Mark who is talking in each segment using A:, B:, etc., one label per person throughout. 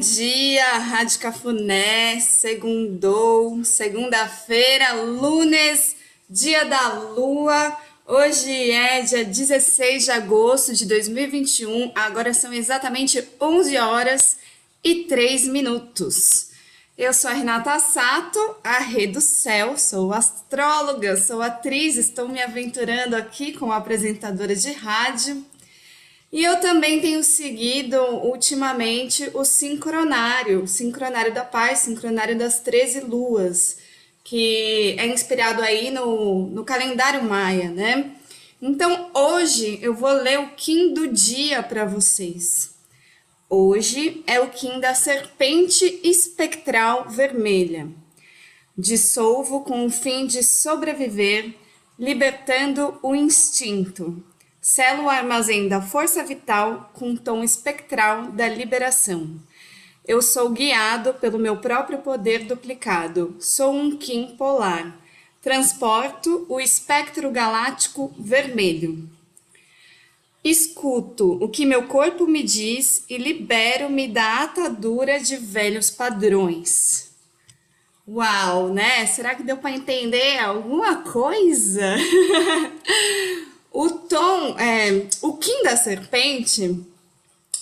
A: dia, Rádio Cafuné, segundou, segunda-feira, lunes, dia da lua. Hoje é dia 16 de agosto de 2021, agora são exatamente 11 horas e 3 minutos. Eu sou a Renata Sato, a Rede do Céu, sou astróloga, sou atriz, estou me aventurando aqui como apresentadora de rádio. E eu também tenho seguido ultimamente o sincronário, sincronário da paz, sincronário das 13 luas, que é inspirado aí no, no calendário maia, né? Então hoje eu vou ler o Kim do dia para vocês. Hoje é o Kim da serpente espectral vermelha. Dissolvo com o fim de sobreviver, libertando o instinto O armazém da força vital com tom espectral da liberação. Eu sou guiado pelo meu próprio poder duplicado. Sou um Kim polar. Transporto o espectro galáctico vermelho. Escuto o que meu corpo me diz e libero-me da atadura de velhos padrões. Uau, né? Será que deu para entender alguma coisa? O tom, é, o Kim da serpente,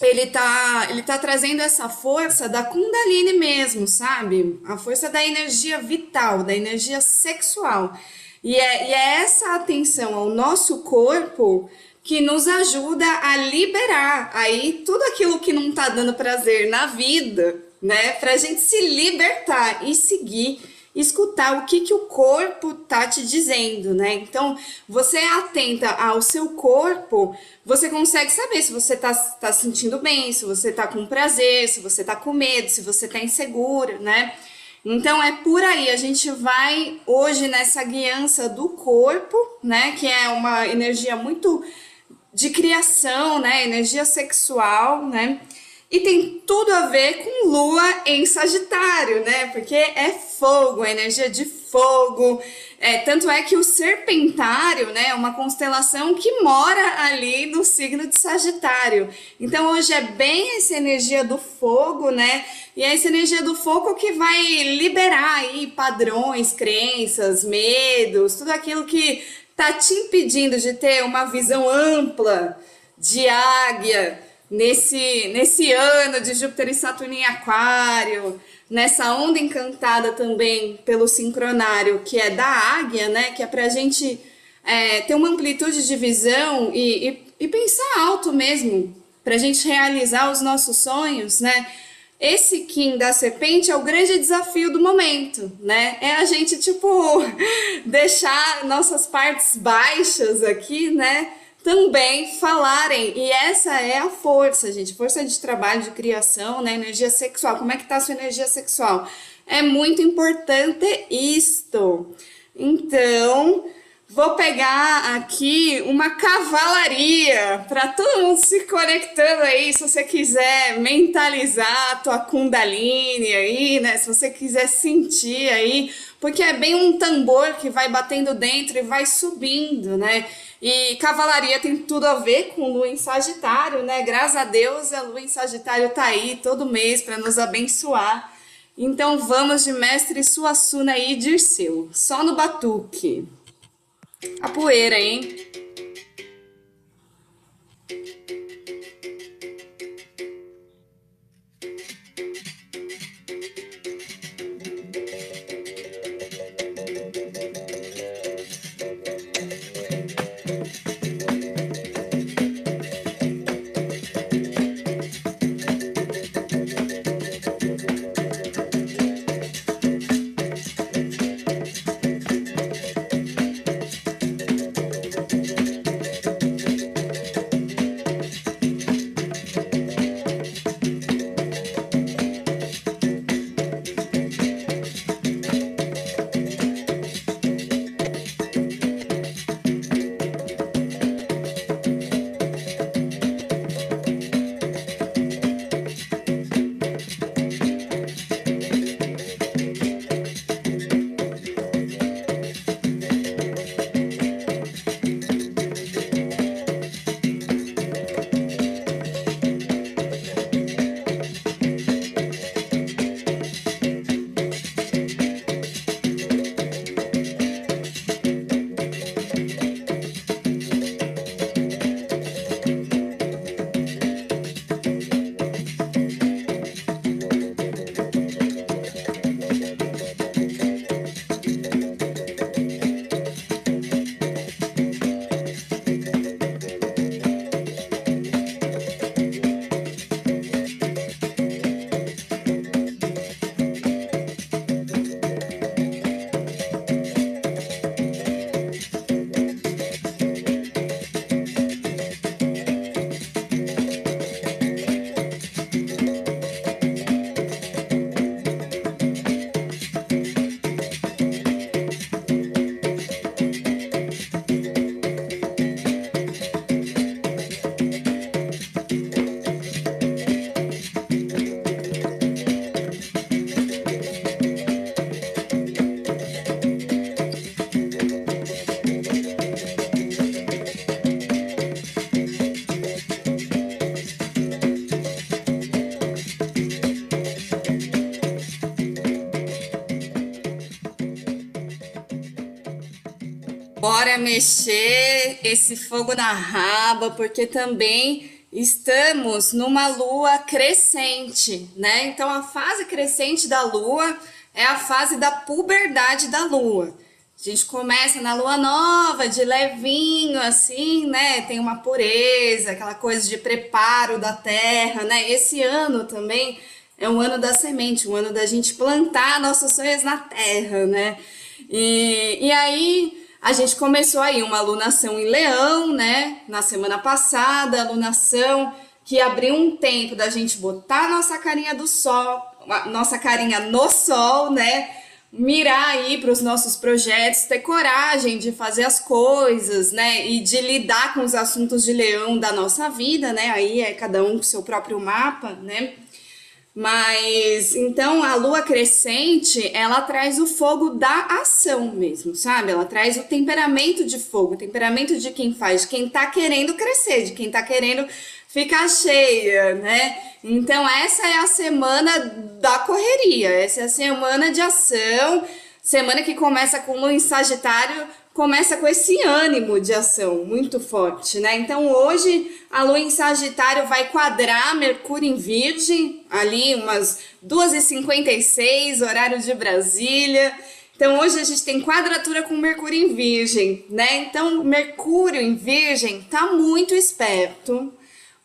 A: ele tá, ele tá trazendo essa força da Kundalini mesmo, sabe? A força da energia vital, da energia sexual. E é, e é essa atenção ao nosso corpo que nos ajuda a liberar aí tudo aquilo que não tá dando prazer na vida, né? Pra gente se libertar e seguir escutar o que, que o corpo tá te dizendo, né? Então, você é atenta ao seu corpo, você consegue saber se você tá, tá sentindo bem, se você tá com prazer, se você tá com medo, se você tá insegura, né? Então é por aí, a gente vai hoje nessa guiança do corpo, né? Que é uma energia muito de criação, né? Energia sexual, né? E tem tudo a ver com lua em Sagitário, né? Porque é fogo, a energia de fogo. É, tanto é que o Serpentário, né, é uma constelação que mora ali no signo de Sagitário. Então hoje é bem essa energia do fogo, né? E é essa energia do fogo que vai liberar aí padrões, crenças, medos, tudo aquilo que tá te impedindo de ter uma visão ampla de águia nesse, nesse ano de Júpiter e Saturno em Aquário, nessa onda encantada também pelo sincronário, que é da águia, né? Que é para a gente é, ter uma amplitude de visão e, e, e pensar alto mesmo, para a gente realizar os nossos sonhos, né? Esse Kim da serpente é o grande desafio do momento, né? É a gente, tipo, deixar nossas partes baixas aqui, né? Também falarem. E essa é a força, gente. Força de trabalho, de criação, né? Energia sexual. Como é que tá a sua energia sexual? É muito importante isto. Então, vou pegar aqui uma cavalaria para todo mundo se conectando aí, se você quiser mentalizar a tua kundalini aí, né? Se você quiser sentir aí, porque é bem um tambor que vai batendo dentro e vai subindo, né? E cavalaria tem tudo a ver com lua em Sagitário, né? Graças a Deus a lua em Sagitário tá aí todo mês para nos abençoar. Então vamos de mestre Suassuna e Dirceu, só no batuque. A poeira, hein? Bora mexer esse fogo na raba, porque também estamos numa lua crescente, né? Então a fase crescente da lua é a fase da puberdade da lua. A gente começa na lua nova, de levinho, assim, né? Tem uma pureza, aquela coisa de preparo da terra, né? Esse ano também é um ano da semente, um ano da gente plantar nossos sonhos na terra, né? E, e aí a gente começou aí uma alunação em Leão, né? Na semana passada, alunação que abriu um tempo da gente botar nossa carinha do sol, nossa carinha no sol, né? Mirar aí para os nossos projetos, ter coragem de fazer as coisas, né? E de lidar com os assuntos de leão da nossa vida, né? Aí é cada um com seu próprio mapa, né? Mas então a lua crescente, ela traz o fogo da ação mesmo, sabe? Ela traz o temperamento de fogo, o temperamento de quem faz, de quem tá querendo crescer, de quem tá querendo ficar cheia, né? Então essa é a semana da correria, essa é a semana de ação, semana que começa com lua em Sagitário, começa com esse ânimo de ação muito forte, né? Então hoje a lua em Sagitário vai quadrar Mercúrio em Virgem, ali umas 2h56, horário de Brasília. Então hoje a gente tem quadratura com Mercúrio em Virgem, né? Então Mercúrio em Virgem tá muito esperto,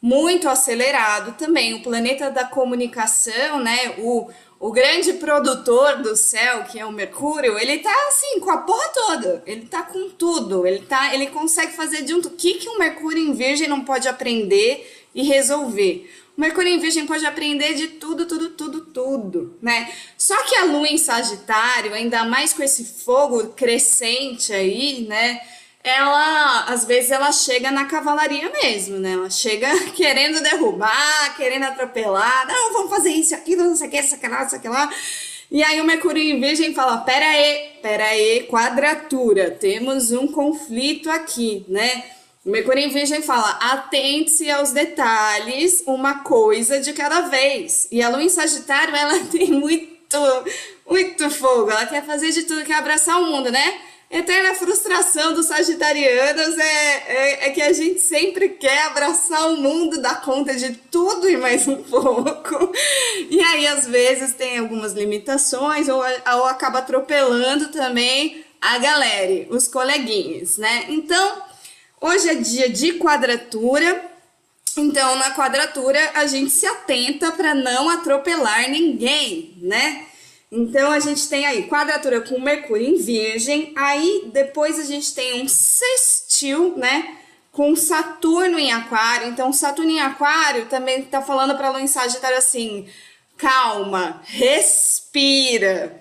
A: muito acelerado também. O planeta da comunicação, né? O o grande produtor do céu, que é o Mercúrio, ele tá assim, com a porra toda. Ele tá com tudo. Ele tá, ele consegue fazer um. O que, que um Mercúrio em Virgem não pode aprender e resolver? O Mercúrio em Virgem pode aprender de tudo, tudo, tudo, tudo, né? Só que a Lua em Sagitário, ainda mais com esse fogo crescente aí, né? Ela, às vezes, ela chega na cavalaria mesmo, né? Ela chega querendo derrubar, querendo atropelar, não, vamos fazer isso, aquilo, não sei o que, isso aqui lá, isso aqui lá. E aí o Mercúrio em Virgem fala, pera aí, pera aí, quadratura, temos um conflito aqui, né? O Mercúrio em Virgem fala, atente-se aos detalhes, uma coisa de cada vez. E a Lua em Sagitário, ela tem muito, muito fogo, ela quer fazer de tudo, quer abraçar o mundo, né? Eterna frustração dos sagitarianos é, é, é, que a gente sempre quer abraçar o mundo, dar conta de tudo e mais um pouco. E aí, às vezes, tem algumas limitações ou, ou acaba atropelando também a galera, os coleguinhas, né? Então, hoje é dia de quadratura. Então, na quadratura, a gente se atenta para não atropelar ninguém, né? Então a gente tem aí quadratura com Mercúrio em Virgem, aí depois a gente tem um sextil, né? Com Saturno em Aquário. Então, Saturno em Aquário também tá falando para Lua em Sagitário assim: calma, respira,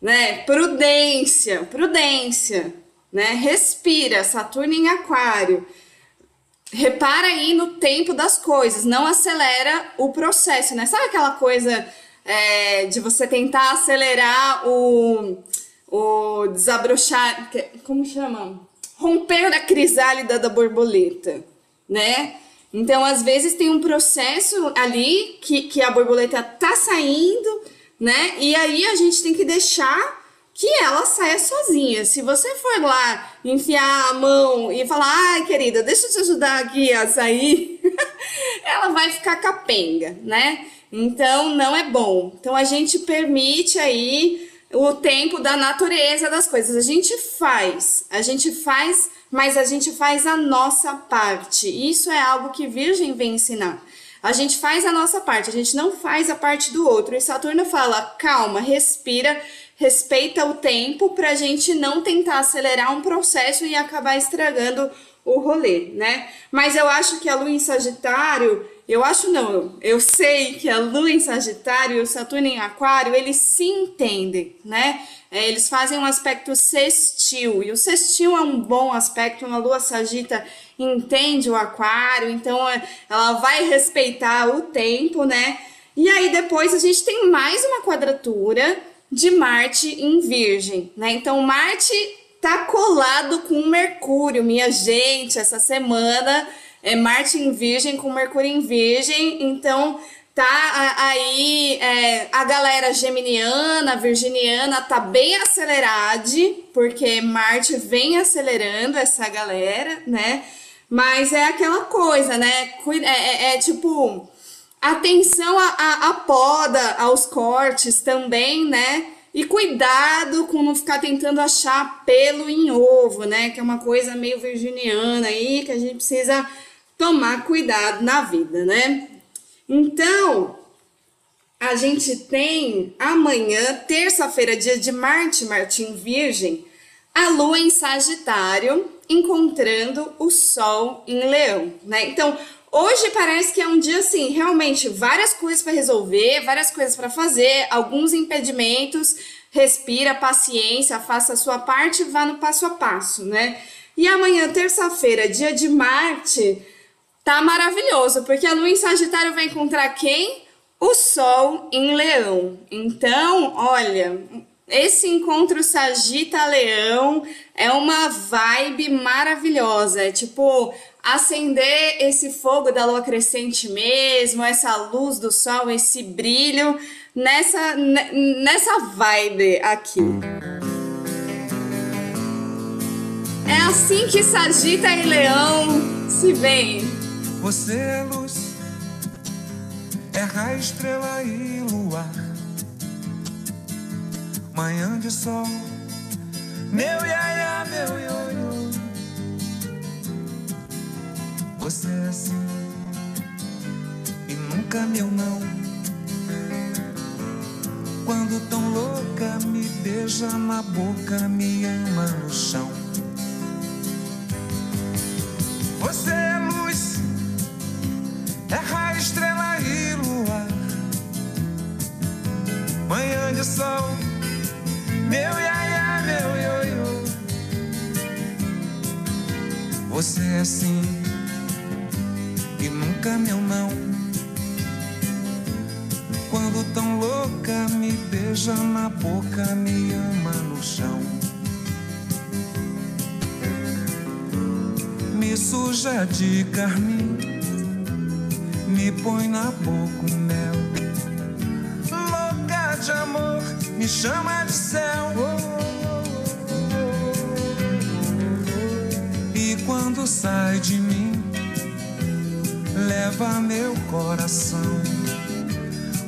A: né? Prudência, prudência, né? Respira, Saturno em Aquário. Repara aí no tempo das coisas, não acelera o processo, né? Sabe aquela coisa é, de você tentar acelerar o, o desabrochar, como chama? Romper a crisálida da borboleta, né? Então, às vezes tem um processo ali que, que a borboleta tá saindo, né? E aí a gente tem que deixar que ela saia sozinha. Se você for lá enfiar a mão e falar, ai querida, deixa eu te ajudar aqui a sair, ela vai ficar capenga, né? Então não é bom. Então a gente permite aí o tempo da natureza das coisas. A gente faz, a gente faz, mas a gente faz a nossa parte. Isso é algo que Virgem vem ensinar. A gente faz a nossa parte, a gente não faz a parte do outro. E Saturno fala: calma, respira, respeita o tempo para a gente não tentar acelerar um processo e acabar estragando o rolê, né? Mas eu acho que a Lua em Sagitário eu acho não, eu sei que a Lua em Sagitário e o Saturno em Aquário, eles se entendem, né? É, eles fazem um aspecto sextil, e o sextil é um bom aspecto, uma Lua Sagita entende o Aquário, então é, ela vai respeitar o tempo, né? E aí depois a gente tem mais uma quadratura de Marte em Virgem, né? Então Marte tá colado com Mercúrio, minha gente, essa semana é Marte em Virgem com Mercúrio em Virgem, então Tá aí é, a galera geminiana, virginiana tá bem acelerada, porque Marte vem acelerando essa galera, né? Mas é aquela coisa, né? É, é, é tipo atenção à, poda, aos cortes também, né? E cuidado com não ficar tentando achar pelo em ovo, né? Que é uma coisa meio virginiana aí que a gente precisa tomar cuidado na vida, né? Então, a gente tem amanhã, terça-feira, dia de Marte, Martim Virgem, a Lua em Sagitário encontrando o Sol em Leão, né? Então, hoje parece que é um dia assim, realmente várias coisas para resolver, várias coisas para fazer, alguns impedimentos. Respira, paciência, faça a sua parte, vá no passo a passo, né? E amanhã, terça-feira, dia de Marte, Tá maravilhoso, porque a lua em Sagitário vai encontrar quem? O Sol em Leão. Então, olha, esse encontro Sagita-Leão é uma vibe maravilhosa. É tipo acender esse fogo da lua crescente mesmo, essa luz do sol, esse brilho nessa, nessa vibe aqui. É assim que Sagita e Leão se veem.
B: Você é luz, terra, estrela e luar. Manhã de sol, meu iaia, meu ioiô. Você é assim e nunca meu não. Quando tão louca me beija na boca, me ama no chão. Você é luz terra, estrela e luar. Manhã de sol, meu iaia, meu ioiô. Você é assim meu não. Quando tão louca me beija na boca, me ama no chão. Me suja de carmim me põe na boca um mel. Louca de amor, me chama de céu. E quando sai de mim, leva meu coração.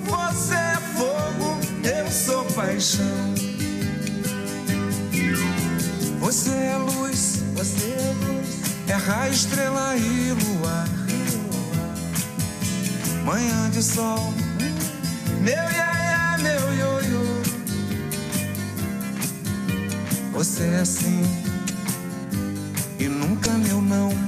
B: Você é fogo, eu sou paixão. Você é luz, você é luz, terra, estrela e luar manhã de sol. Meu iaia, meu ioiô. Você é assim e nunca meu não.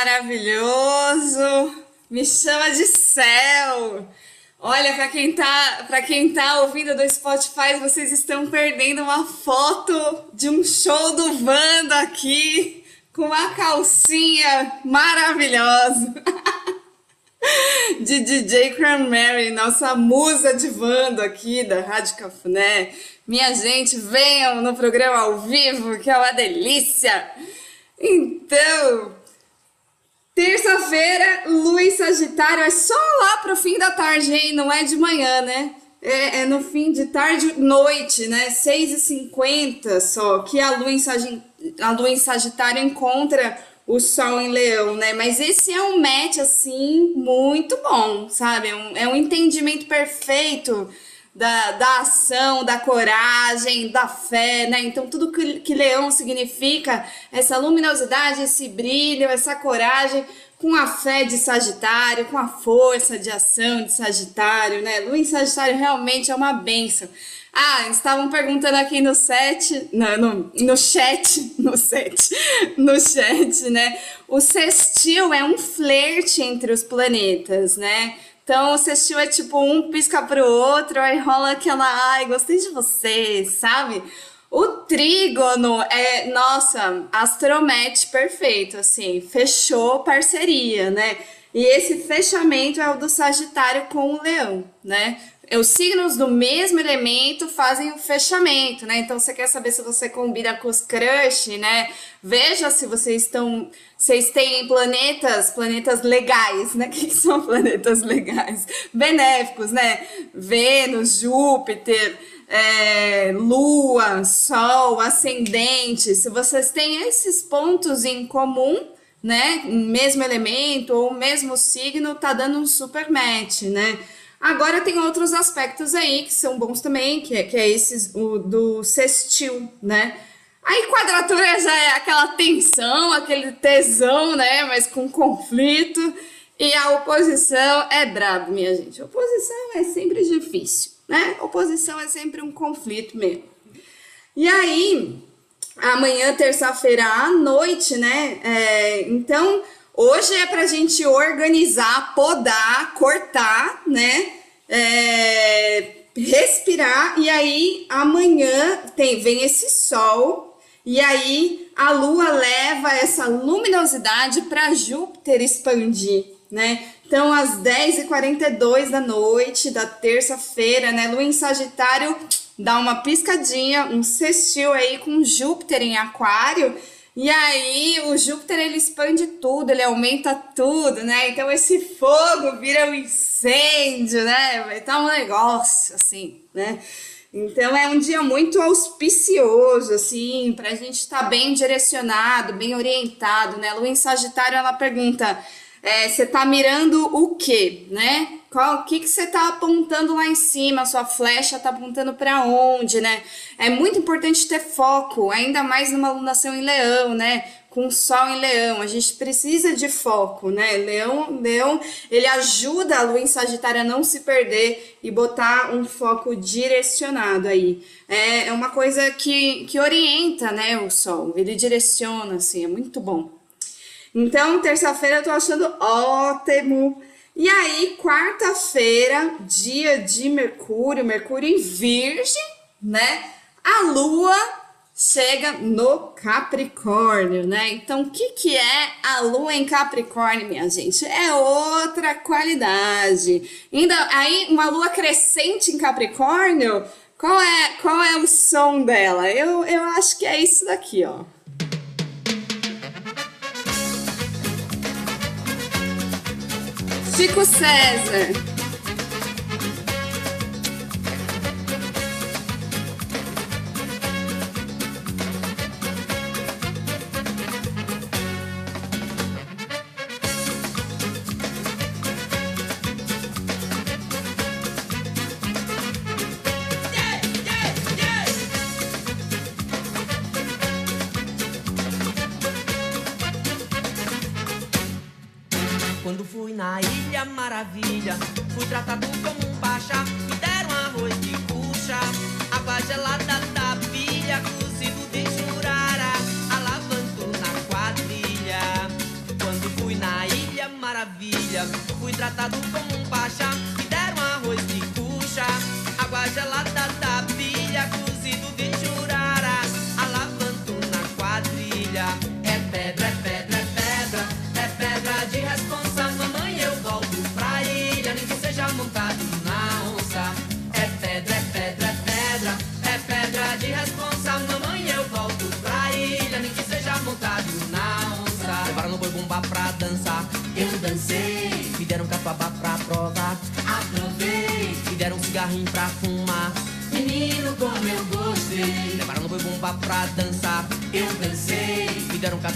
A: Maravilhoso. Me chama de céu. Olha, para quem tá, para quem tá ouvindo do Spotify, vocês estão perdendo uma foto de um show do Vando aqui com uma calcinha maravilhosa. de DJ Cranberry, nossa musa de Vando aqui da Rádio Cafuné. Minha gente, venham no programa ao vivo, que é uma delícia! Então, terça-feira, Lua Sagitário é só lá pro fim da tarde, hein? Não é de manhã, né? É, é no fim de tarde, noite, né? 6h50 só, que a Lua, em a Lua em Sagitário encontra o Sol em Leão, né? Mas esse é um match, assim, muito bom, sabe? É um, é um entendimento perfeito da, da ação, da coragem, da fé, né? Então, tudo que, que leão significa, essa luminosidade, esse brilho, essa coragem, com a fé de Sagitário, com a força de ação de Sagitário, né? Lua em Sagitário realmente é uma benção. Ah, estavam perguntando aqui no set, no, no, no chat, no set, no chat, né? O sextil é um flerte entre os planetas, né? Então, o sextil é tipo um pisca pro outro, aí rola aquela, ai, gostei de você, sabe? O trígono é, nossa, astromete perfeito, assim, fechou parceria, né? E esse fechamento é o do Sagitário com o Leão, né? Os signos do mesmo elemento fazem o fechamento, né? Então você quer saber se você combina com os crush, né? Veja se vocês estão, vocês têm planetas, planetas legais, né? O que são planetas legais? Benéficos, né? Vênus, Júpiter, é, Lua, Sol, Ascendente. Se vocês têm esses pontos em comum, né? Mesmo elemento ou mesmo signo, tá dando um super match, né? Agora tem outros aspectos aí que são bons também, que é, que é esses o do sextil, né? Aí quadratura já é aquela tensão, aquele tesão, né? Mas com conflito. E a oposição é brabo, minha gente. Oposição é sempre difícil, né? Oposição é sempre um conflito mesmo. E aí, amanhã, terça-feira à noite, né? É, então, Hoje é para a gente organizar, podar, cortar, né? É, respirar e aí amanhã tem vem esse sol e aí a lua leva essa luminosidade para Júpiter expandir, né? Então, às 10h42 da noite da terça-feira, né? Lua em Sagitário dá uma piscadinha, um sextil aí com Júpiter em Aquário e aí o Júpiter ele expande tudo, ele aumenta tudo, né? Então esse fogo vira um incêndio, né? Estar um negócio assim, né? Então é um dia muito auspicioso, assim, para a gente estar tá bem direcionado, bem orientado, né? Lua em Sagitário ela pergunta: é, você está mirando o quê, né? Qual, o que, que você está apontando lá em cima? Sua flecha está apontando para onde, né? É muito importante ter foco, ainda mais numa alunação em leão, né? Com sol em leão, a gente precisa de foco, né? Leão, leão, ele ajuda a lua em Sagitário a não se perder e botar um foco direcionado aí. É, é uma coisa que, que orienta, né, o sol, ele direciona, assim, é muito bom. Então, terça-feira eu tô achando ótimo. E aí, quarta-feira, dia de Mercúrio, Mercúrio em Virgem, né? A Lua chega no Capricórnio, né? Então, o que, que é a Lua em Capricórnio, minha gente? É outra qualidade. Ainda aí, uma Lua crescente em Capricórnio, qual é, qual é o som dela? Eu, eu acho que é isso daqui, ó. Chico César.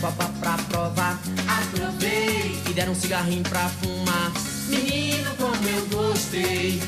C: Catuaba pra provar, aprovei. Me deram um cigarrinho pra fumar. Menino, como eu gostei.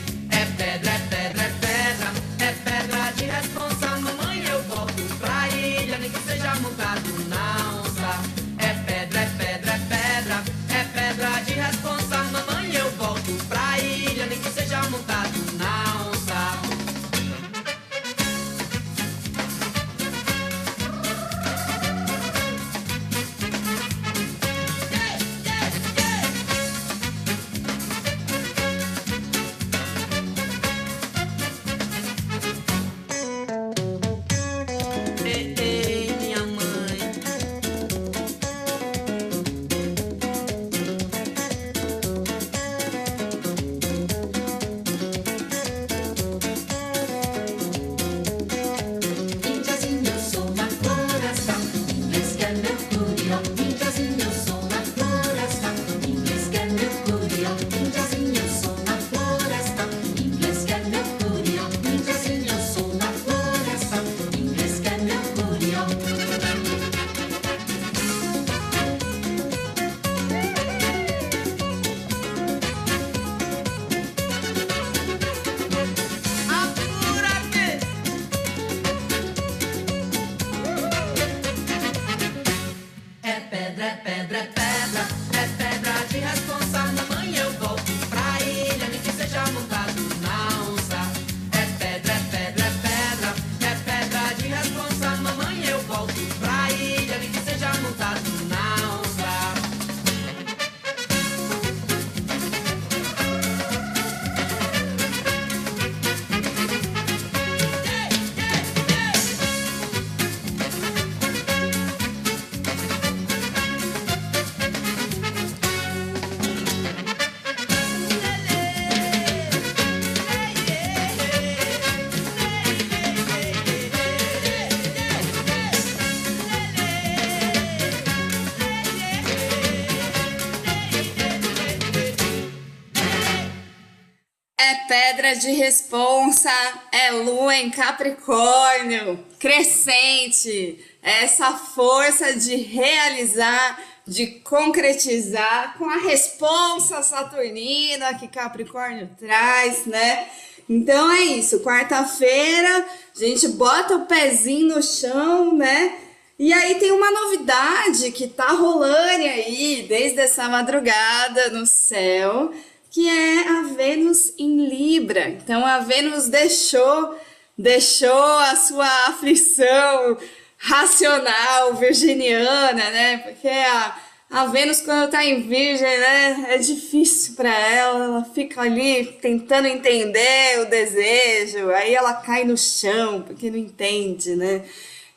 C: De responsa, é
A: lua em Capricórnio, crescente, essa força de realizar, de concretizar com a responsa saturnina que Capricórnio traz, né? Então é isso, quarta-feira a gente bota o pezinho no chão, né? E aí tem uma novidade que tá rolando aí desde essa madrugada no céu, que é a Vênus em Libra. Então a Vênus deixou deixou a sua aflição racional virginiana, né? Porque a, a Vênus quando tá em Virgem, né, é difícil para ela, ela fica ali tentando entender o desejo, aí ela cai no chão porque não entende, né?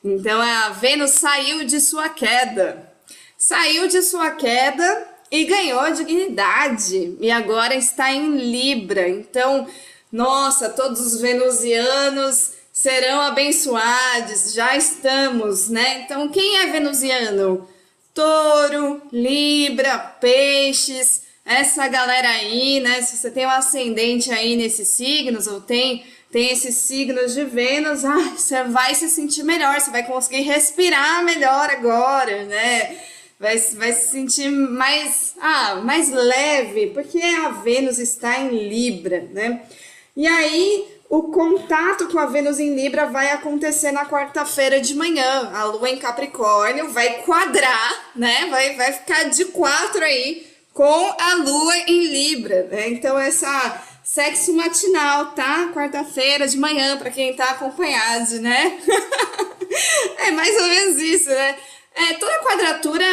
A: Então a Vênus saiu de sua queda. Saiu de sua queda e ganhou dignidade. E agora está em Libra. Então, nossa, todos os venusianos serão abençoados. Já estamos, né? Então, quem é venusiano? Touro, Libra, Peixes, essa galera aí, né? Se você tem um ascendente aí nesses signos ou tem tem esses signos de Vênus, ah, você vai se sentir melhor, você vai conseguir respirar melhor agora, né? Vai, vai se sentir mais, ah, mais leve, porque a Vênus está em Libra, né? E aí, o contato com a Vênus em Libra vai acontecer na quarta-feira de manhã. A Lua em Capricórnio vai quadrar, né? Vai, vai ficar de quatro aí com a Lua em Libra, né? Então, essa sexo matinal, tá? Quarta-feira de manhã, para quem tá acompanhado, né? é mais ou menos isso, né? É, toda quadratura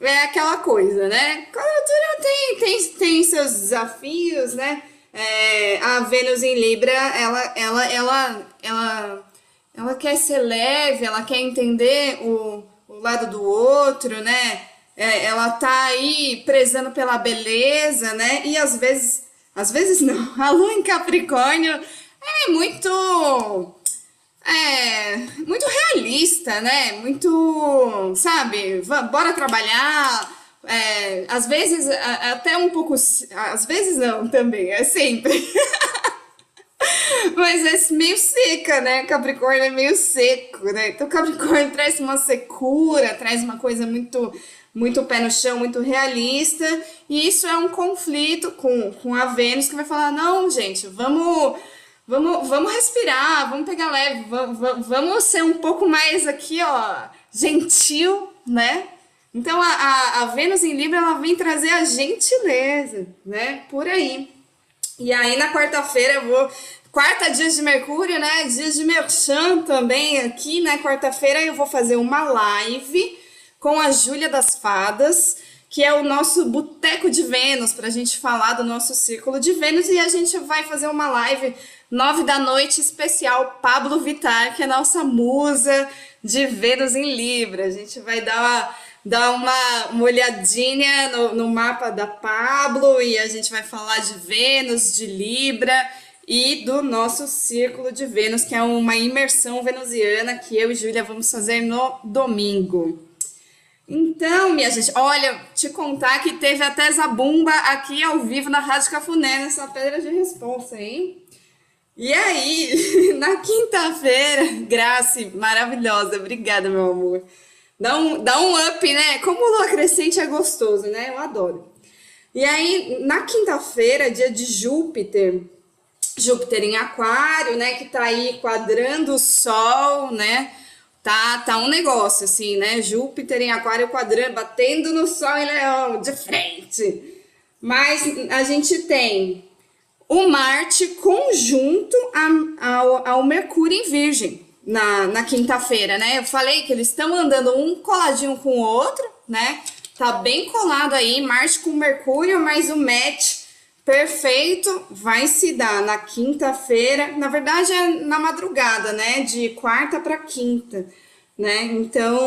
A: é aquela coisa, né? Quadratura tem, tem, tem seus desafios, né? É, a Vênus em Libra, ela, ela, ela, ela, ela quer ser leve, ela quer entender o, o lado do outro, né? É, ela tá aí prezando pela beleza, né? E às vezes, às vezes não, a Lua em Capricórnio é muito é muito realista, né? Muito, sabe? Bora trabalhar. É, às vezes, até um pouco. Às vezes não, também, é sempre. Mas é meio seca, né? Capricórnio é meio seco, né? Então Capricórnio traz uma secura, traz uma coisa muito muito pé no chão, muito realista, e isso é um conflito com, com a Vênus que vai falar: "Não, gente, vamos vamos vamos respirar, vamos pegar leve, vamos, ser um pouco mais aqui, ó, gentil, né? Então a, a, a Vênus em Libra ela vem trazer a gentileza, né? Por aí. E aí na quarta-feira eu vou. Quarta dias de Mercúrio, né? Dias de Merchan também aqui, né? Quarta-feira eu vou fazer uma live com a Júlia das Fadas, que é o nosso boteco de Vênus, para a gente falar do nosso círculo de Vênus. E a gente vai fazer uma live nove da noite especial Pablo Vittar, que é a nossa musa de Vênus em Libra. A gente vai dar uma dar uma, uma olhadinha no, no mapa da Pablo e a gente vai falar de Vênus, de Libra e do nosso círculo de Vênus, que é uma imersão venusiana que eu e Júlia vamos fazer no domingo. Então, minha gente, olha, te contar que teve até Zabumba aqui ao vivo na Rádio Cafuné, nessa pedra de responsa, hein? E aí, na quinta-feira, Grace, maravilhosa, obrigada, meu amor. Dá um, dá um up, né? Como o lua crescente é gostoso, né? Eu adoro. E aí, na quinta-feira, dia de Júpiter, Júpiter em Aquário, né? Que tá aí quadrando o Sol, né? Tá, tá um negócio assim, né? Júpiter em Aquário quadrando, batendo no Sol em Leão, de frente. Mas a gente tem o Marte conjunto ao, ao Mercúrio em Virgem na, na quinta-feira, né? Eu falei que eles estão andando um coladinho com o outro, né? Tá bem colado aí, Marte com Mercúrio, mas o match perfeito vai se dar na quinta-feira. Na verdade, é na madrugada, né? De quarta para quinta, né? Então,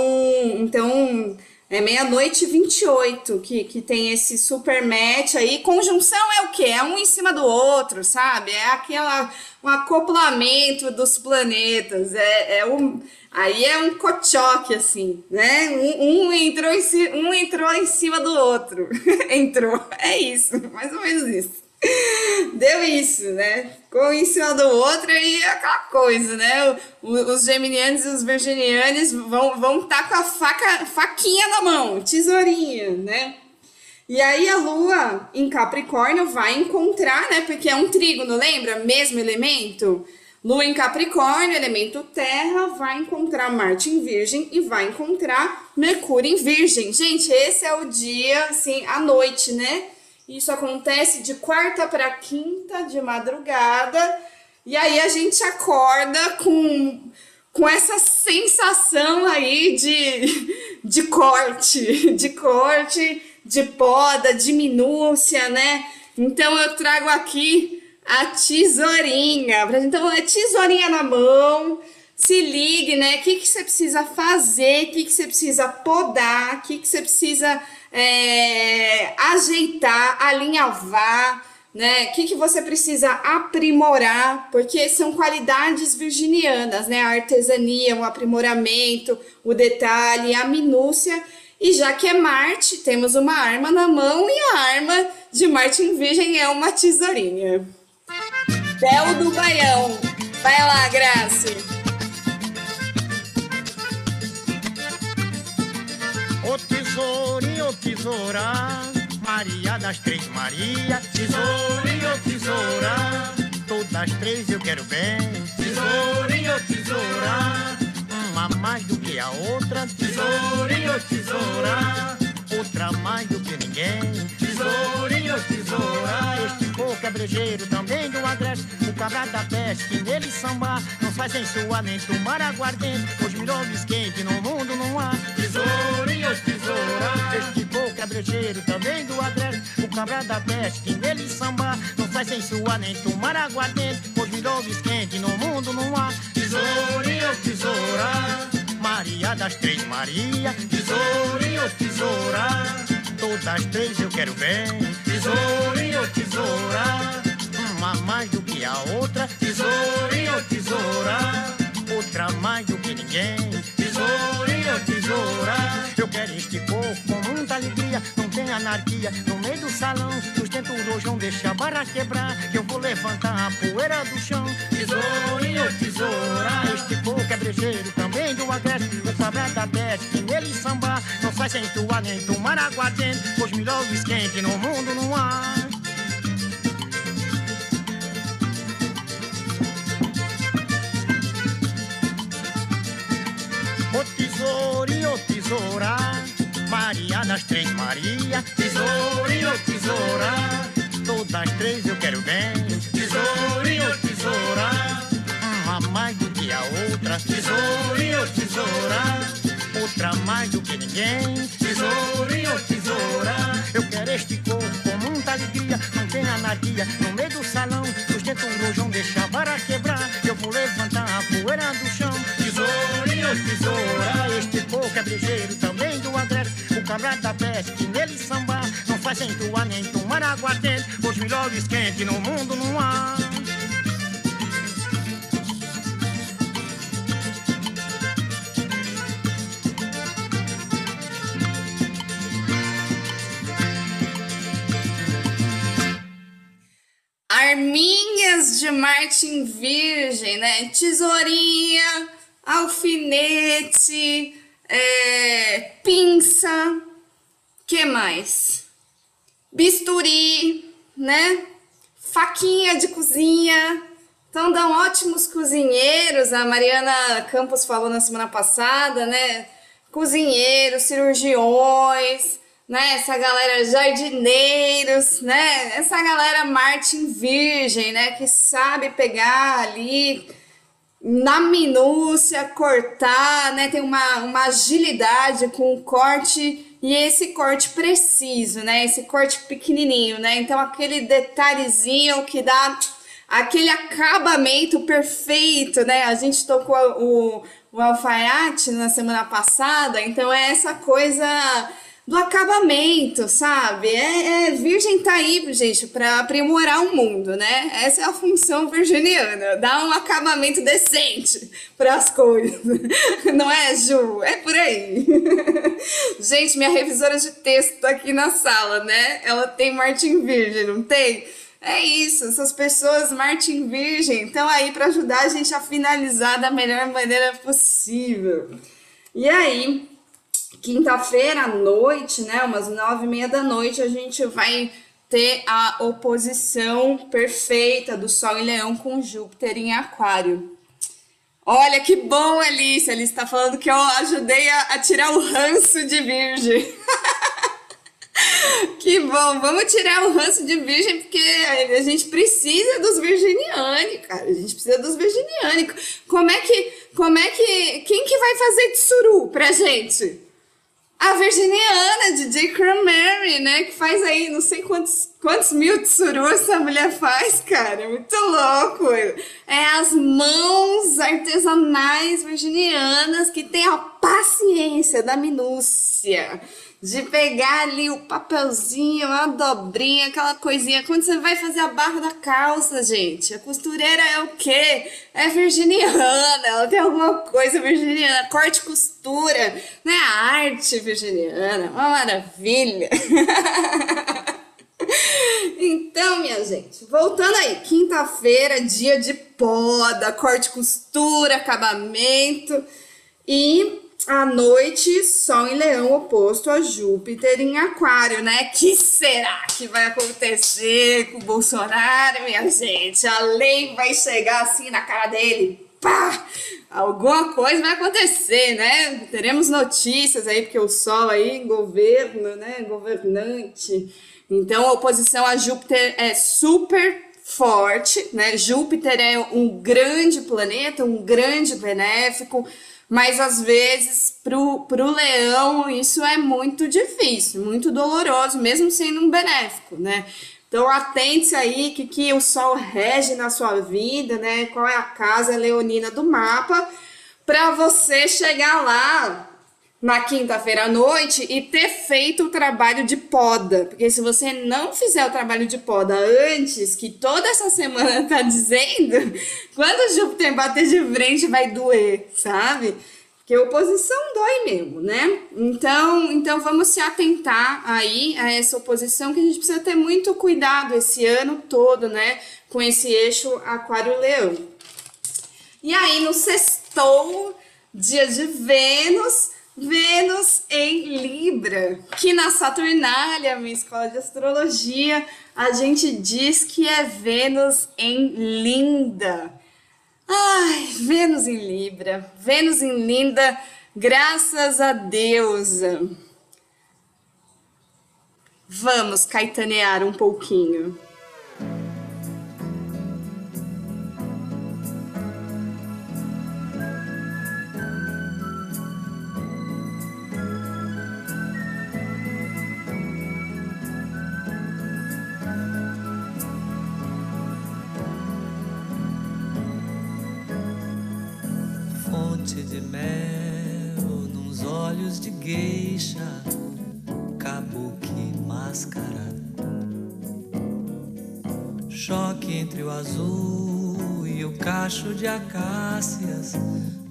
A: então é meia-noite e 28 que, que tem esse super match aí. Conjunção é o quê? É um em cima do outro, sabe? É aquela, um acoplamento dos planetas. É, é um, aí é um cochoque, assim, né? Um, um entrou em ci- um entrou em cima do outro. entrou. É isso, mais ou menos isso. Deu isso, né? Ficou em cima do outro e aquela coisa, né? O- o- os geminianos e os virginianos vão vão estar com a faca, faquinha na mão, tesourinha, né? E aí a Lua em Capricórnio vai encontrar, né? Porque é um trígono, lembra? Mesmo elemento. Lua em Capricórnio, elemento terra, vai encontrar Marte em Virgem e vai encontrar Mercúrio em Virgem. Gente, esse é o dia, assim, à noite, né? Isso acontece de quarta para quinta de madrugada. E aí a gente acorda com, com essa sensação aí de, de corte, de corte, de poda, de minúcia, né? Então eu trago aqui a tesourinha. pra- Então é tesourinha na mão. Se ligue, né? O que, que você precisa fazer, o que, que você precisa podar, o que, que você precisa é, ajeitar, alinhavar, né? O que, que você precisa aprimorar, porque são qualidades virginianas, né? A artesania, o aprimoramento, o detalhe, a minúcia. E já que é Marte, temos uma arma na mão e a arma de Marte em Virgem é uma tesourinha. Bel do Baião. Vai lá, Grace.
D: Ô tesourinho, tesoura, Maria das Três Maria, tesourinho, tesoura, todas três eu quero bem, tesourinho, tesoura, uma mais do que a outra, tesourinho, tesoura, outra mais do que ninguém, tesourinho, tesoura, este coco é brejeiro também do agreste, o cabra da peste nele sambar não faz nem tomar aguardente. Os milhões quentes no mundo não há. Tesourinho, tesoura. Este coco é brejeiro também do agreste. O cabra da peste nele sambar não faz nem tomar aguardente. Os milhões quentes no mundo não há. Tesourinho, tesoura. Maria das Três Maria, tesourinho, tesoura. Todas três eu quero bem, tesourinho, tesoura. Uma mais do que a outra, tesourinho, tesoura. Outra mais do que ninguém, tesourinho, tesoura. Eu quero este corpo com muita alegria, anarquia no meio do salão. Sustento o rojão, deixa a barra quebrar, que eu vou levantar a poeira do chão. Tesourinho, tesoura, este coco é brejeiro também do agreste. O cabra da peste que nele sambar não faz sem tuar nem tomar aguardente. Os milhões quentes no mundo não há. Ô tesourinho, tesoura, Maria das Três Maria, tesourinho, tesoura, todas três eu quero bem, tesourinho, tesoura, uma mais do que a outra, tesourinho, tesoura, outra mais do que ninguém, tesourinho, tesoura, eu quero este corpo com muita alegria, não tem anarquia. No meio do salão, sustento um rojão, deixa a vara quebrar, eu vou levantar a poeira do chão, ô tesoura, este coco é brejeiro também do agreste, o cabra da peste nele sambar, não faz sem tuar nem tomar aguardente, os melhores quentes no mundo não há.
A: Arminhas de Martin Virgem, né? Tesourinha, alfinete, é, pinça, que mais? Bisturi, né? Faquinha de cozinha. Então dão ótimos cozinheiros. A Mariana Campos falou na semana passada, né? Cozinheiros, cirurgiões, né? Essa galera jardineiros, né? Essa galera Martin Virgem, né? Que sabe pegar ali na minúcia, cortar, né? Tem uma, uma agilidade com o corte e esse corte preciso, né? Esse corte pequenininho, né? Então aquele detalhezinho que dá aquele acabamento perfeito, né? A gente tocou o, o alfaiate na semana passada, então é essa coisa do acabamento, sabe? É, é virgem tá aí, gente, para aprimorar o mundo, né? Essa é a função virginiana, dar um acabamento decente para as coisas. Não é, Ju? É por aí. gente, minha revisora de texto tá aqui na sala, né? Ela tem Martin Virgem, não tem? É isso, essas pessoas Martin Virgem estão aí para ajudar a gente a finalizar da melhor maneira possível. E aí, quinta-feira à noite, né, umas nove e meia da noite, a gente vai ter a oposição perfeita do Sol em Leão com Júpiter em Aquário. Olha que bom, Alice! Alice está falando que eu ajudei a, a tirar o ranço de Virgem. Que bom, vamos tirar o ranço de virgem, porque a gente precisa dos virginianos, cara. A gente precisa dos virginianos. Como é que, como é que, quem que vai fazer tsuru pra gente? A virginiana, DJ Cranberry, né? Que faz aí não sei quantos, quantos mil tsuru essa mulher faz, cara. Muito louco. É as mãos artesanais virginianas que têm a paciência da minúcia de pegar ali o papelzinho, a dobrinha, aquela coisinha. Quando você vai fazer a barra da calça, gente, a costureira é o quê? É virginiana, ela tem alguma coisa virginiana, corte e costura, né? A arte virginiana, uma maravilha. Então, minha gente, voltando aí, quinta-feira, dia de poda, corte, costura, acabamento e à noite, Sol em Leão oposto a Júpiter em Aquário, né? Que será que vai acontecer com o Bolsonaro, minha gente? A lei vai chegar assim na cara dele, pá! Alguma coisa vai acontecer, né? Teremos notícias aí, porque o Sol aí, governo, né? Governante. Então, a oposição a Júpiter é super forte, né? Júpiter é um grande planeta, um grande benéfico, mas às vezes pro, pro leão isso é muito difícil, muito doloroso, mesmo sendo um benéfico, né? Então atente-se aí que, que o Sol rege na sua vida, né? Qual é a casa leonina do mapa, para você chegar lá na quinta-feira à noite e ter feito o trabalho de poda. Porque se você não fizer o trabalho de poda antes, que toda essa semana tá dizendo, quando Júpiter bater de frente vai doer, sabe? Porque oposição dói mesmo, né? Então, então vamos se atentar aí a essa oposição que a gente precisa ter muito cuidado esse ano todo, né? Com esse eixo aquário-leão. E aí no sextou, dia de Vênus, Vênus em Libra, que na Saturnália, minha escola de astrologia, a gente diz que é Vênus em Linda. Ai, Vênus em Libra, Vênus em Linda, graças a Deus. Vamos caetanear um pouquinho.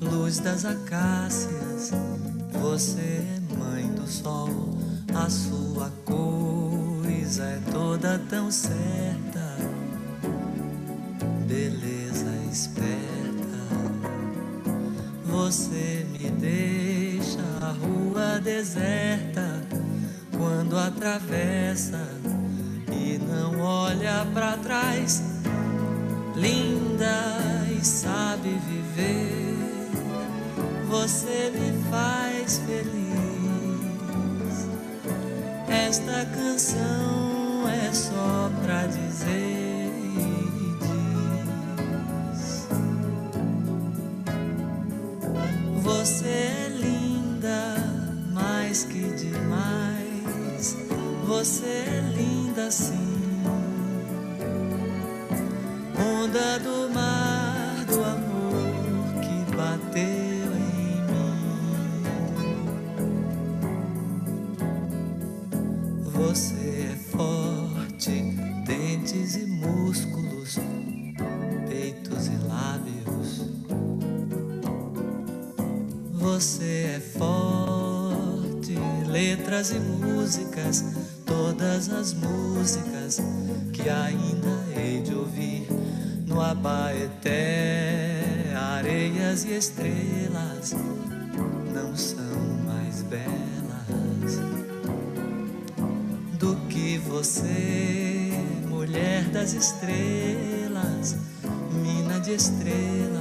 E: Luz das acácias. Você é mãe do sol, a sua coisa é toda tão certa, É linda sim. Estrelas não são mais belas do que você, mulher das estrelas, mina de estrelas.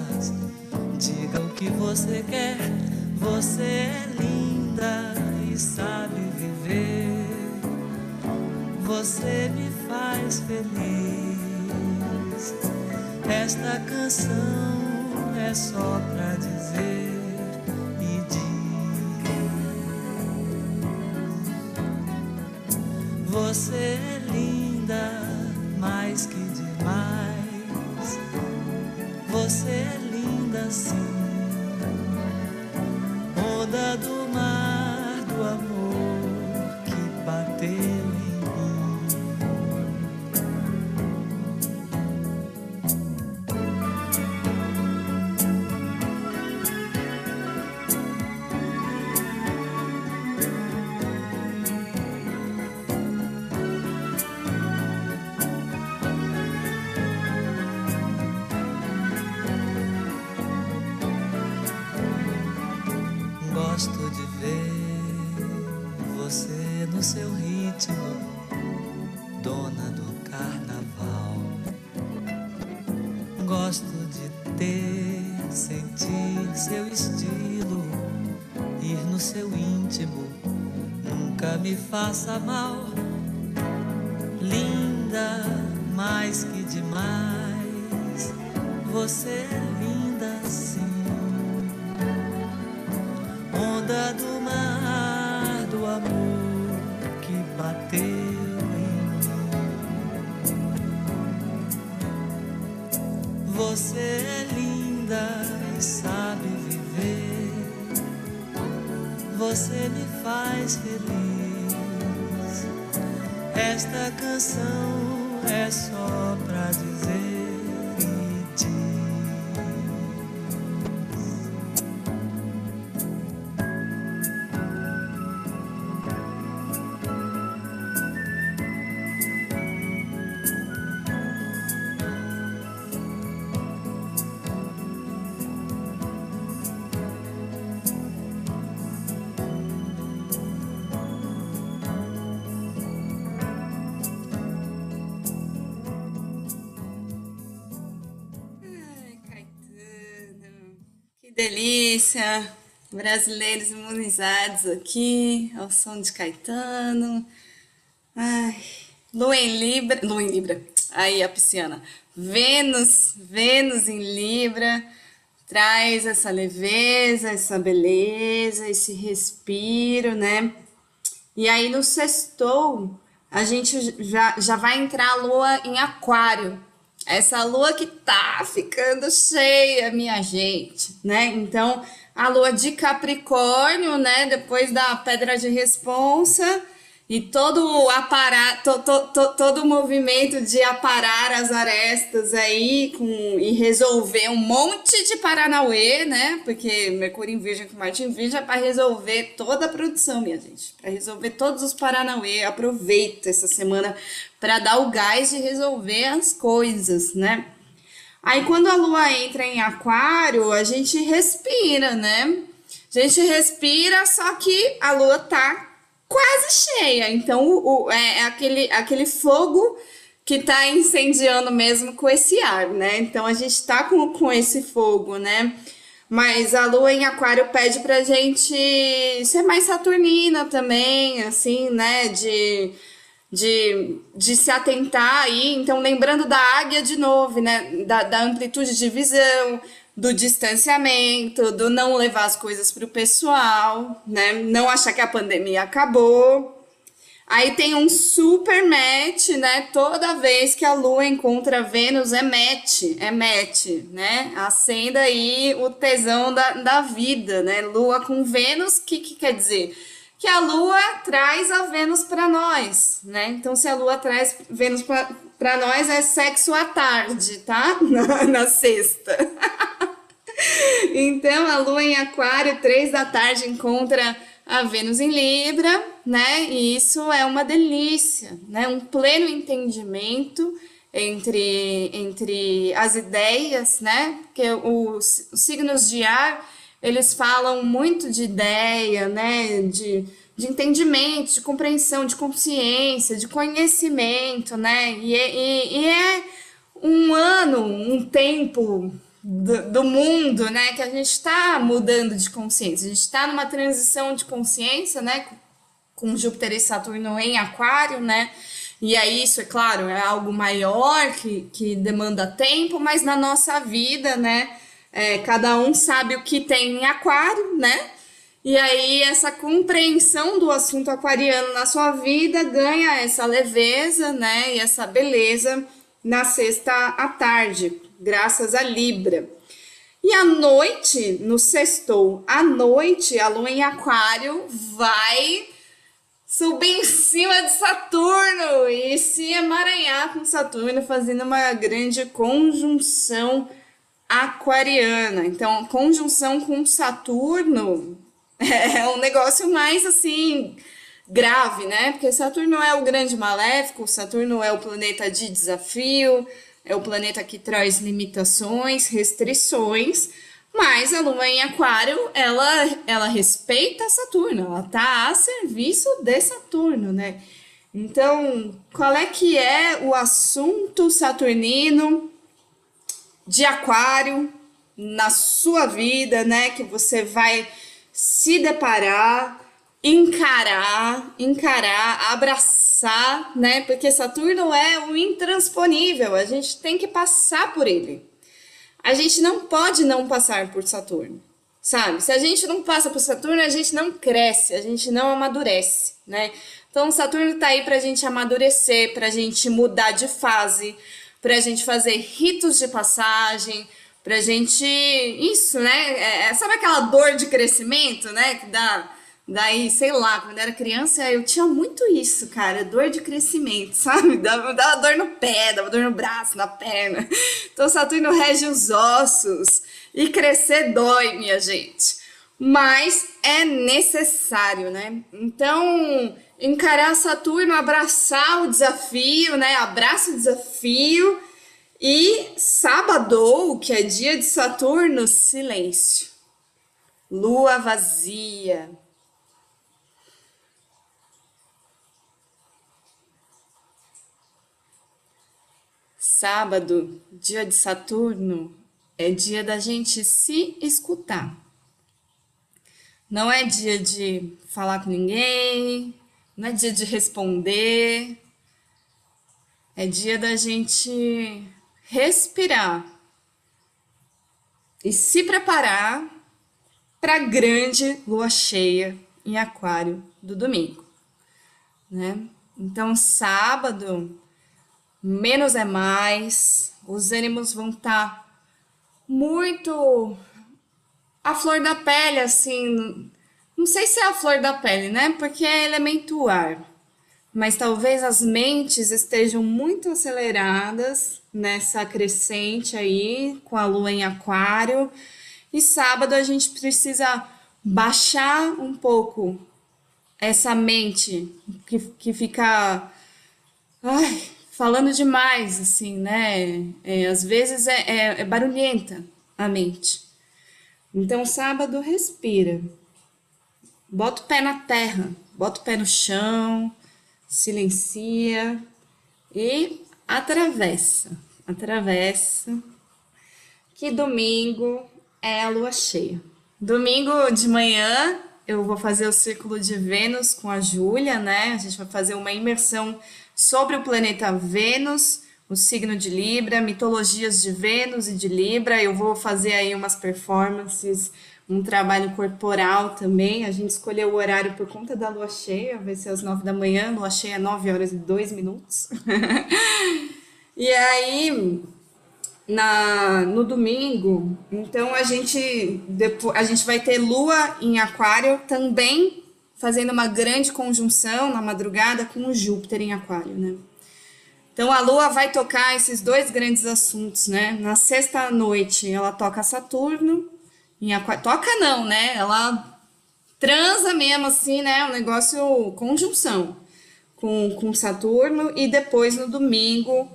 E: Gosto de ver você no seu ritmo, dona do carnaval. Gosto de ter, sentir seu estilo, ir no seu íntimo, nunca me faça mal. Linda, mais que demais. Você é linda assim.
A: Delícia! Brasileiros imunizados aqui, ao som de Caetano. Ai, Lua em Libra, Lua em Libra, aí a pisciana. Vênus, Vênus em Libra, traz essa leveza, essa beleza, esse respiro, né? E aí no sextou, a gente já, já vai entrar a lua em aquário. Essa lua que tá ficando cheia, minha gente, né? Então, a lua de Capricórnio, né? Depois da pedra de responsa e todo o aparato, to, to, to- todo o movimento de aparar as arestas aí com, e resolver um monte de Paranauê, né? Porque Mercúrio em Virgem com Marte em Virgem é para resolver toda a produção, minha gente. Para resolver todos os Paranauê. Aproveita essa semana para dar o gás de resolver as coisas, né? Aí quando a lua entra em aquário, a gente respira, né? A gente respira, só que a lua tá quase cheia. Então o, o- é, é aquele, aquele fogo que tá incendiando mesmo com esse ar, né? Então a gente tá com, com esse fogo, né? Mas a lua em aquário pede pra gente ser mais saturnina também, assim, né? De de, de se atentar aí. Então, lembrando da águia de novo, né? Da, da amplitude de visão, do distanciamento, do não levar as coisas para o pessoal, né? Não achar que a pandemia acabou. Aí tem um super match, né? Toda vez que a Lua encontra Vênus é match, é match, né? Acenda aí o tesão da, da vida, né? Lua com Vênus, o que, que quer dizer? Que a Lua traz a Vênus para nós, né? Então, se a Lua traz Vênus para nós, é sexo à tarde, tá? Na, na sexta. Então, a lua em Aquário, três da tarde, encontra a Vênus em Libra, né? E isso é uma delícia, né? Um pleno entendimento entre, entre as ideias, né? Porque os, os signos de ar, eles falam muito de ideia, né? De, de entendimento, de compreensão, de consciência, de conhecimento, né? E, é- e, e é um ano, um tempo do, do mundo, né, que a gente está mudando de consciência, a gente está numa transição de consciência, né, com Júpiter e Saturno em Aquário, né, e aí isso, é claro, é algo maior que, que demanda tempo, mas na nossa vida, né, é, cada um sabe o que tem em Aquário, né, e aí essa compreensão do assunto aquariano na sua vida ganha essa leveza, né, e essa beleza na sexta à tarde, graças a Libra. E à noite, no sextou, à noite, a lua em aquário vai subir em cima de Saturno e se emaranhar com Saturno, fazendo uma grande conjunção aquariana. Então, conjunção com Saturno é um negócio mais assim grave, né? Porque Saturno é o grande maléfico, Saturno é o planeta de desafio, é o planeta que traz limitações, restrições, mas a Lua em Aquário, ela, ela respeita Saturno, ela tá a serviço de Saturno, né? Então, qual é que é o assunto saturnino de Aquário na sua vida, né? Que você vai se deparar, encarar, encarar, abraçar né? Porque Saturno é o intransponível, a gente tem que passar por ele. A gente não pode não passar por Saturno, sabe? Se a gente não passa por Saturno, a gente não cresce, a gente não amadurece, né? Então, Saturno tá aí pra gente amadurecer, pra gente mudar de fase, pra gente fazer ritos de passagem, pra gente. Isso, né? É, sabe aquela dor de crescimento, né? Que dá Daí, sei lá, quando eu era criança, eu tinha muito isso, cara, dor de crescimento, sabe? Dava, dava dor no pé, dava dor no braço, na perna. Então, Saturno rege os ossos e crescer dói, minha gente. Mas é necessário, né? Então, encarar Saturno, abraçar o desafio, né? Abraça o desafio. E sábado, que é dia de Saturno, silêncio. Lua vazia Sábado, dia de Saturno, é dia da gente se escutar. Não é dia de falar com ninguém, não é dia de responder. É dia da gente respirar e se preparar para a grande lua cheia em Aquário do domingo, né? Então, sábado menos é mais, os ânimos vão estar tá muito a flor da pele, assim. Não sei se é a flor da pele, né? Porque é elemento ar. Mas talvez as mentes estejam muito aceleradas nessa crescente aí, com a lua em aquário. E sábado a gente precisa baixar um pouco essa mente que, que fica. Ai, falando demais, assim, né? É, às vezes é, é, é barulhenta a mente. Então, sábado, respira. Bota o pé na terra, bota o pé no chão, silencia e atravessa. Atravessa. Que domingo é a lua cheia. Domingo de manhã eu vou fazer o círculo de Vênus com a Júlia, né? A gente vai fazer uma imersão sobre o planeta Vênus, o signo de Libra, mitologias de Vênus e de Libra. Eu vou fazer aí umas performances, um trabalho corporal também. A gente escolheu o horário por conta da lua cheia, vai ser às nove da manhã, lua cheia nove horas e dois minutos. e aí, na, no domingo, então a gente, depois, a gente vai ter lua em aquário também fazendo uma grande conjunção na madrugada com o Júpiter em Aquário, né? Então a Lua vai tocar esses dois grandes assuntos, né? Na sexta noite ela toca Saturno em. Toca não, né? Ela transa mesmo assim, né? Um negócio conjunção com, com Saturno e depois no domingo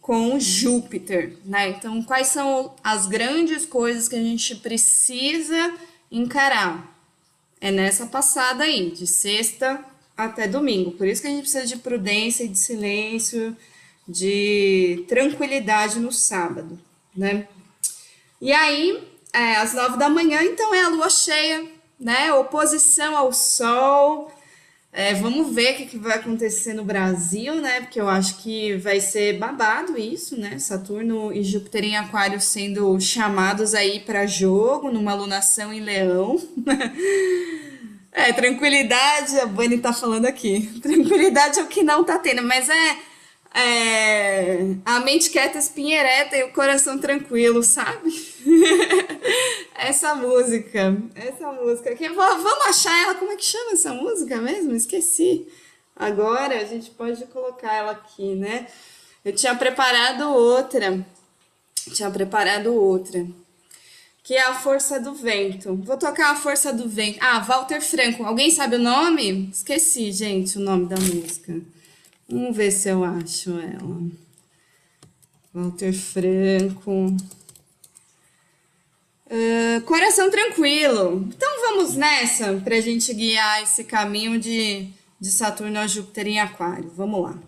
A: com Júpiter, né? Então quais são as grandes coisas que a gente precisa encarar? é nessa passada aí, de sexta até domingo. Por isso que a gente precisa de prudência e de silêncio, de tranquilidade no sábado, né? E aí, é, às nove da manhã, então é a lua cheia, né? Oposição ao sol. É, vamos ver o que, que, vai acontecer no Brasil, né? Porque eu acho que vai ser babado isso, né? Saturno e Júpiter em Aquário sendo chamados aí para jogo, numa alunação em Leão. é, tranquilidade, a Bunny tá falando aqui. Tranquilidade é o que não tá tendo, mas é, é a mente quieta, espinha ereta e o coração tranquilo, sabe? essa música, essa música aqui. Vamos achar ela, como é que chama essa música mesmo? Esqueci. Agora a gente pode colocar ela aqui, né? Eu tinha preparado outra. Tinha preparado outra. Que é a Força do Vento. Vou tocar a Força do Vento. Ah, Walter Franco. Alguém sabe o nome? Esqueci, gente, o nome da música. Vamos ver se eu acho ela. Walter Franco. Uh, coração tranquilo. Então vamos nessa para a gente guiar esse caminho de, de Saturno a Júpiter em Aquário. Vamos lá.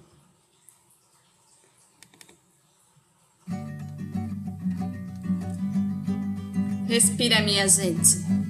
A: Respira, minha gente.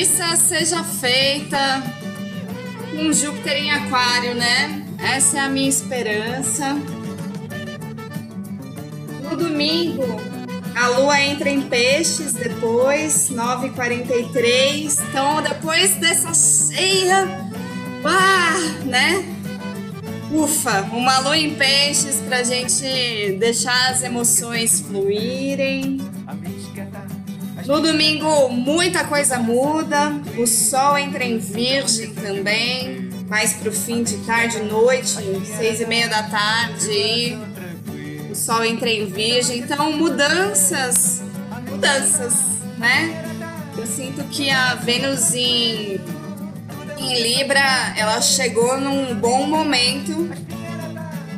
A: Justiça seja feita com Júpiter em Aquário, né? Essa é a minha esperança. No domingo, a lua entra em peixes depois, 9h43. Então, depois dessa cheia, ah, né? Ufa, uma lua em peixes pra gente deixar as emoções fluírem. No domingo, muita coisa muda. O sol entra em virgem também. Mais pro fim de tarde, noite, seis e meia da tarde. O sol entra em virgem. Então, mudanças. Mudanças, né? Eu sinto que a Vênus em, em Libra, ela chegou num bom momento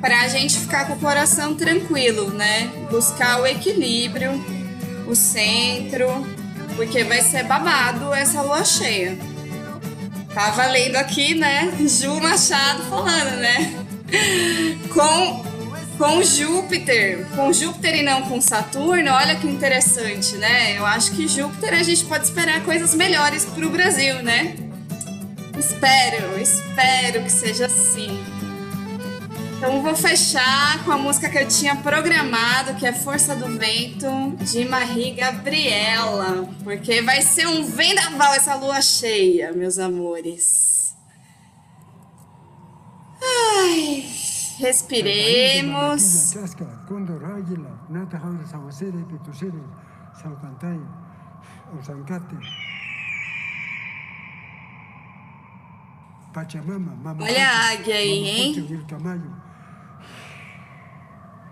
A: pra gente ficar com o coração tranquilo, né? Buscar o equilíbrio o centro, porque vai ser babado essa lua cheia. Tava lendo aqui, né? Ju Machado falando, né? Com, com Júpiter, com Júpiter e não com Saturno, olha que interessante, né? Eu acho que Júpiter a gente pode esperar coisas melhores pro Brasil, né? Espero, espero que seja assim. Então vou fechar com a música que eu tinha programado, que é Força do Vento, de Marie Gabriela. Porque vai ser um vendaval essa lua cheia, meus amores. Ai, respiremos. Olha a águia aí, hein?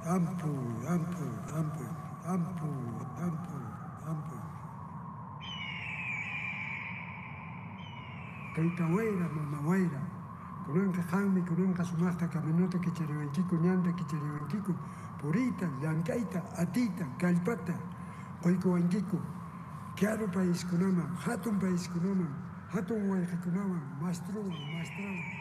F: amplio, amplio, amplio, amplio, amplio, amplio. Cautahuera, mamahuera, kunanka hanmi, kunanka sumasta, caminoto, quicherebenquico, ñanta, quicherebenquico, purita, llancaita, atita, calpata, coicoanquico, kiaro país kunaman, hatun país kunaman, hatun huayja
G: kunaman, mastrua, mastrua.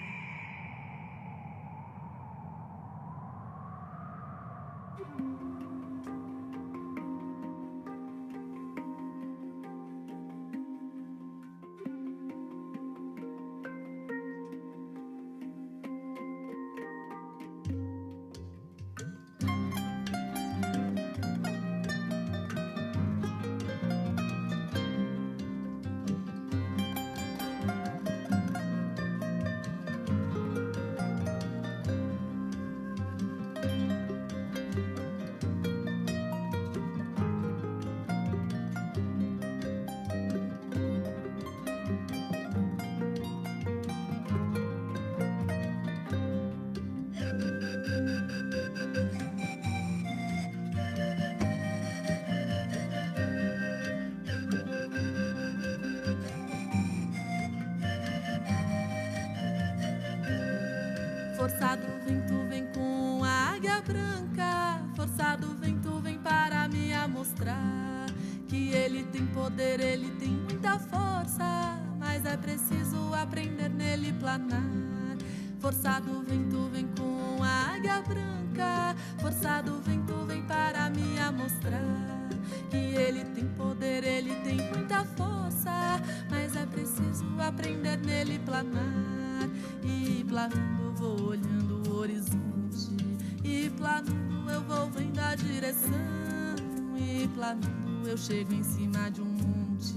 G: Chego em cima de um monte,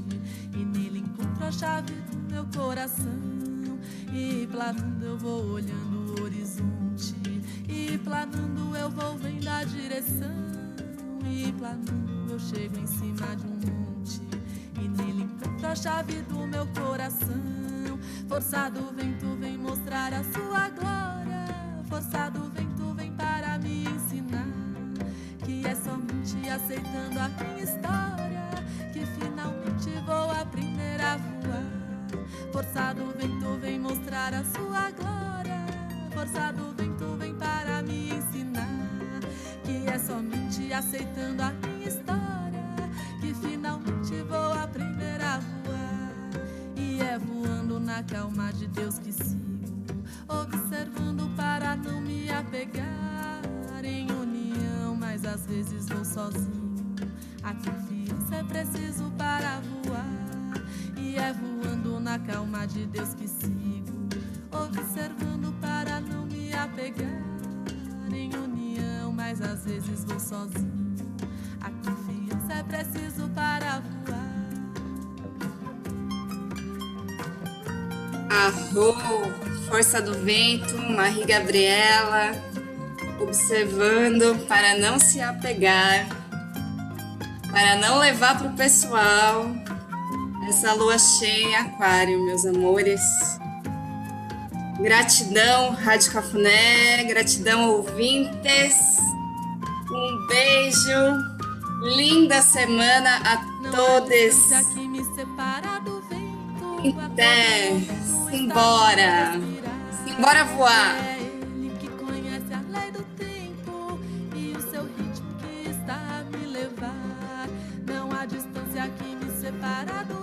G: e nele encontro a chave do meu coração. E planando eu vou olhando o horizonte. E planando eu vou vendo a direção. E planando eu chego em cima de um monte. E nele encontro a chave do meu coração. Forçado o vento vem mostrar a sua glória. Forçado aceitando a minha história. Que finalmente vou aprender a voar. Forçado o vento vem mostrar a sua glória. Forçado o vento vem para me ensinar. Que é somente aceitando a minha história. Que finalmente vou aprender a voar. E é voando na calma de Deus que sigo. Observando vezes vou sozinho. A confiança é preciso para voar. E é voando na calma de Deus que sigo. Observando para não me apegar em união. Mas às vezes vou sozinho. A confiança é preciso para voar.
A: Arro, Força do Vento, Marie Gabriela, observando para não se apegar, para não levar para o pessoal essa lua cheia em aquário, meus amores. Gratidão, Rádio Cafuné, gratidão, ouvintes. Um beijo, linda semana a
G: há
A: todos. Até, simbora. Simbora voar.
G: parado